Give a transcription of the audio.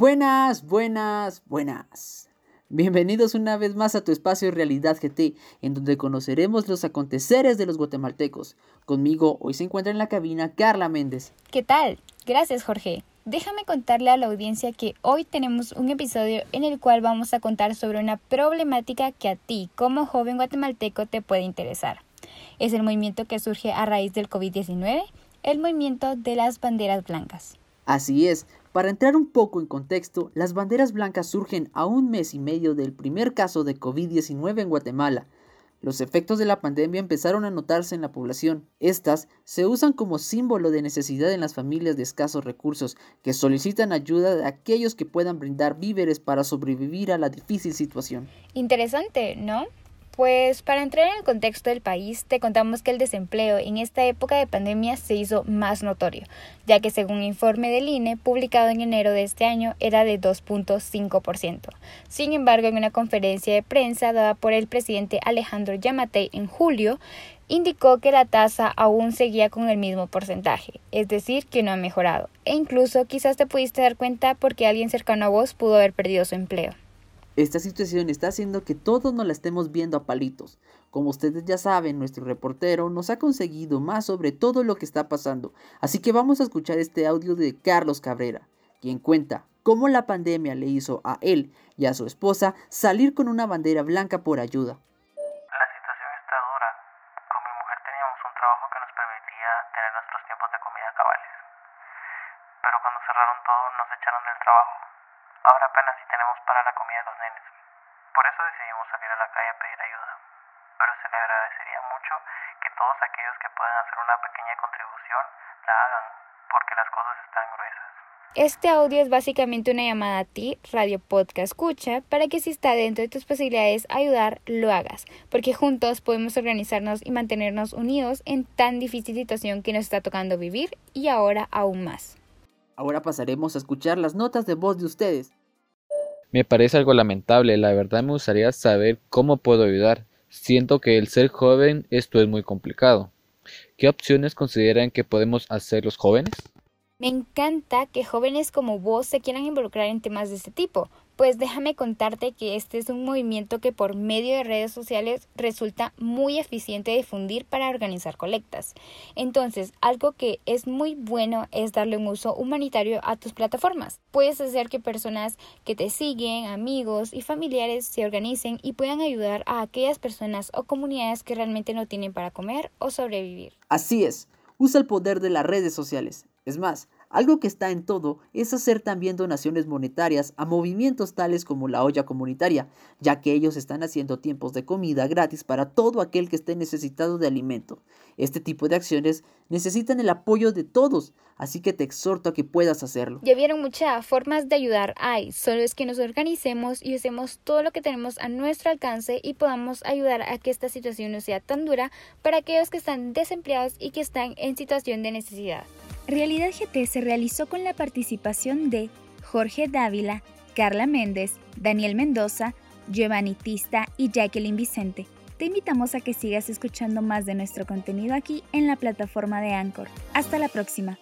Buenas, buenas, buenas. Bienvenidos una vez más a tu espacio Realidad GT, en donde conoceremos los aconteceres de los guatemaltecos. Conmigo hoy se encuentra en la cabina Carla Méndez. ¿Qué tal? Gracias Jorge. Déjame contarle a la audiencia que hoy tenemos un episodio en el cual vamos a contar sobre una problemática que a ti como joven guatemalteco te puede interesar. Es el movimiento que surge a raíz del COVID-19, el movimiento de las banderas blancas. Así es, para entrar un poco en contexto, las banderas blancas surgen a un mes y medio del primer caso de COVID-19 en Guatemala. Los efectos de la pandemia empezaron a notarse en la población. Estas se usan como símbolo de necesidad en las familias de escasos recursos que solicitan ayuda de aquellos que puedan brindar víveres para sobrevivir a la difícil situación. Interesante, ¿no? Pues para entrar en el contexto del país, te contamos que el desempleo en esta época de pandemia se hizo más notorio, ya que según un informe del INE publicado en enero de este año era de 2.5%. Sin embargo, en una conferencia de prensa dada por el presidente Alejandro Yamatei en julio, indicó que la tasa aún seguía con el mismo porcentaje, es decir, que no ha mejorado. E incluso quizás te pudiste dar cuenta porque alguien cercano a vos pudo haber perdido su empleo. Esta situación está haciendo que todos nos la estemos viendo a palitos. Como ustedes ya saben, nuestro reportero nos ha conseguido más sobre todo lo que está pasando, así que vamos a escuchar este audio de Carlos Cabrera, quien cuenta cómo la pandemia le hizo a él y a su esposa salir con una bandera blanca por ayuda. La situación está dura. Con mi mujer teníamos un trabajo que nos permitía tener nuestros tiempos de comida cabales. Pero cuando cerraron todo nos echaron del trabajo. Ahora apenas si tenemos para la comida de los nenes. Por eso decidimos salir a la calle a pedir ayuda. Pero se le agradecería mucho que todos aquellos que puedan hacer una pequeña contribución la hagan, porque las cosas están gruesas. Este audio es básicamente una llamada a ti, Radio Podcast Escucha, para que si está dentro de tus posibilidades ayudar, lo hagas, porque juntos podemos organizarnos y mantenernos unidos en tan difícil situación que nos está tocando vivir y ahora aún más. Ahora pasaremos a escuchar las notas de voz de ustedes. Me parece algo lamentable, la verdad me gustaría saber cómo puedo ayudar. Siento que el ser joven esto es muy complicado. ¿Qué opciones consideran que podemos hacer los jóvenes? Me encanta que jóvenes como vos se quieran involucrar en temas de este tipo, pues déjame contarte que este es un movimiento que por medio de redes sociales resulta muy eficiente difundir para organizar colectas. Entonces, algo que es muy bueno es darle un uso humanitario a tus plataformas. Puedes hacer que personas que te siguen, amigos y familiares se organicen y puedan ayudar a aquellas personas o comunidades que realmente no tienen para comer o sobrevivir. Así es, usa el poder de las redes sociales. Es más, algo que está en todo es hacer también donaciones monetarias a movimientos tales como la olla comunitaria, ya que ellos están haciendo tiempos de comida gratis para todo aquel que esté necesitado de alimento. Este tipo de acciones necesitan el apoyo de todos, así que te exhorto a que puedas hacerlo. Ya vieron muchas formas de ayudar hay, solo es que nos organicemos y usemos todo lo que tenemos a nuestro alcance y podamos ayudar a que esta situación no sea tan dura para aquellos que están desempleados y que están en situación de necesidad. Realidad GT se realizó con la participación de Jorge Dávila, Carla Méndez, Daniel Mendoza, Giovanni Tista y Jacqueline Vicente. Te invitamos a que sigas escuchando más de nuestro contenido aquí en la plataforma de Anchor. Hasta la próxima.